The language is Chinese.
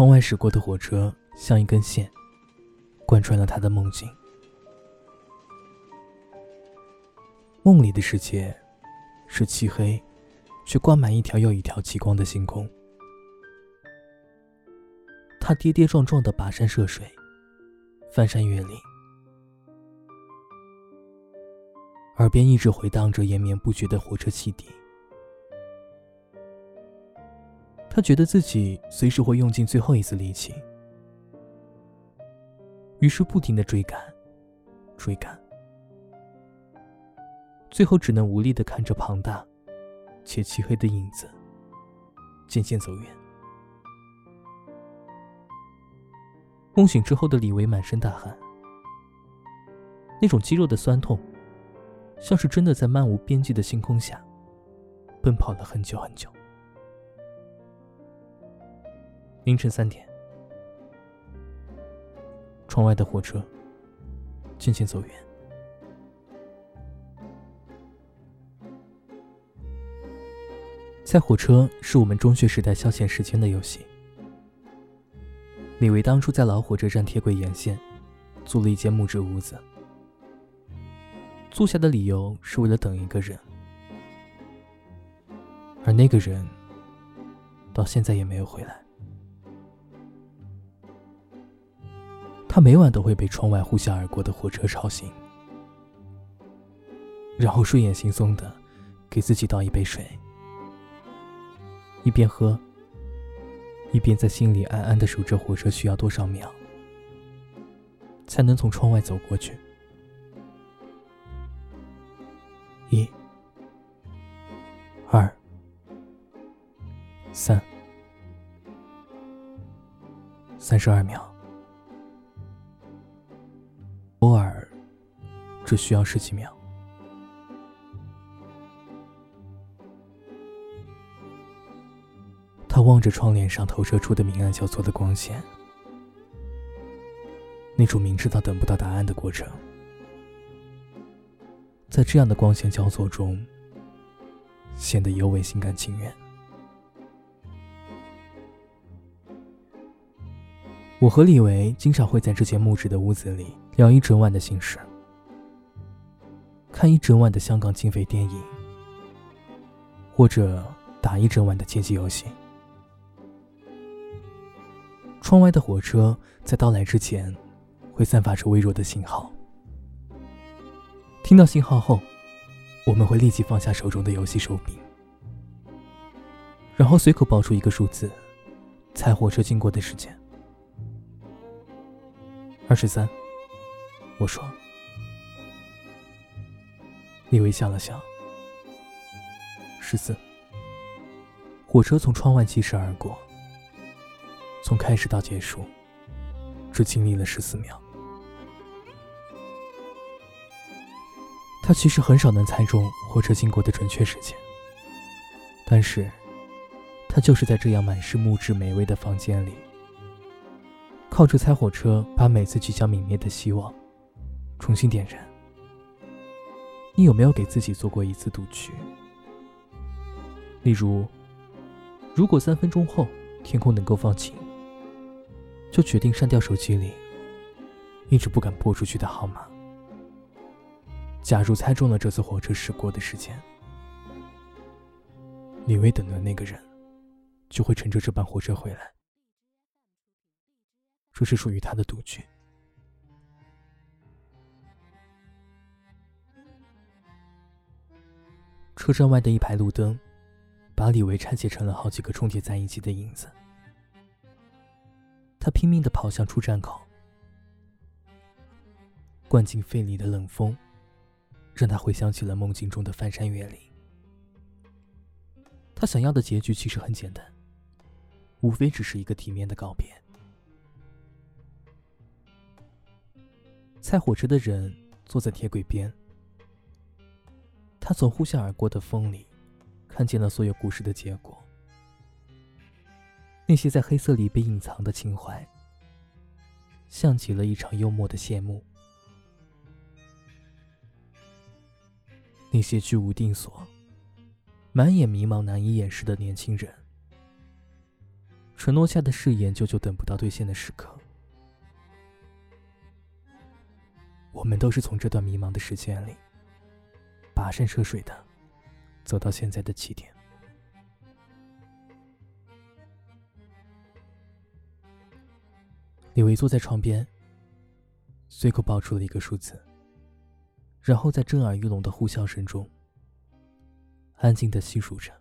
窗外驶过的火车像一根线，贯穿了他的梦境。梦里的世界是漆黑，却挂满一条又一条极光的星空。他跌跌撞撞的跋山涉水，翻山越岭，耳边一直回荡着延绵不绝的火车汽笛。他觉得自己随时会用尽最后一丝力气，于是不停的追赶，追赶，最后只能无力的看着庞大且漆黑的影子渐渐走远。梦醒之后的李维满身大汗，那种肌肉的酸痛，像是真的在漫无边际的星空下奔跑了很久很久。凌晨三点，窗外的火车渐渐走远。在火车是我们中学时代消遣时间的游戏。李维当初在老火车站铁轨沿线租了一间木质屋子，租下的理由是为了等一个人，而那个人到现在也没有回来。他每晚都会被窗外呼啸而过的火车吵醒，然后睡眼惺忪的给自己倒一杯水，一边喝。一边在心里暗暗的数着火车需要多少秒，才能从窗外走过去。一、二、三，三十二秒。只需要十几秒。他望着窗帘上投射出的明暗交错的光线，那种明知道等不到答案的过程，在这样的光线交错中，显得尤为心甘情愿。我和李维经常会在这间木质的屋子里聊一整晚的心事，看一整晚的香港警匪电影，或者打一整晚的街机游戏。窗外的火车在到来之前，会散发出微弱的信号。听到信号后，我们会立即放下手中的游戏手柄，然后随口报出一个数字，猜火车经过的时间。二十三，我说。李维笑了笑。十四，火车从窗外疾驶而过。从开始到结束，只经历了十四秒。他其实很少能猜中火车经过的准确时间，但是，他就是在这样满是木质美味的房间里，靠着猜火车把每次即将泯灭的希望重新点燃。你有没有给自己做过一次赌局？例如，如果三分钟后天空能够放晴。就决定删掉手机里一直不敢拨出去的号码。假如猜中了这次火车驶过的时间，李薇等的那个人就会乘着这班火车回来。这是属于他的赌局。车站外的一排路灯，把李维拆解成了好几个重叠在一起的影子。他拼命的跑向出站口，灌进肺里的冷风，让他回想起了梦境中的翻山越岭。他想要的结局其实很简单，无非只是一个体面的告别。猜火车的人坐在铁轨边，他从呼啸而过的风里，看见了所有故事的结果。那些在黑色里被隐藏的情怀，像极了一场幽默的谢幕。那些居无定所、满眼迷茫难以掩饰的年轻人，承诺下的誓言，久久等不到兑现的时刻。我们都是从这段迷茫的时间里，跋山涉水的，走到现在的起点。李维坐在床边，随口报出了一个数字，然后在震耳欲聋的呼啸声中，安静的细数着。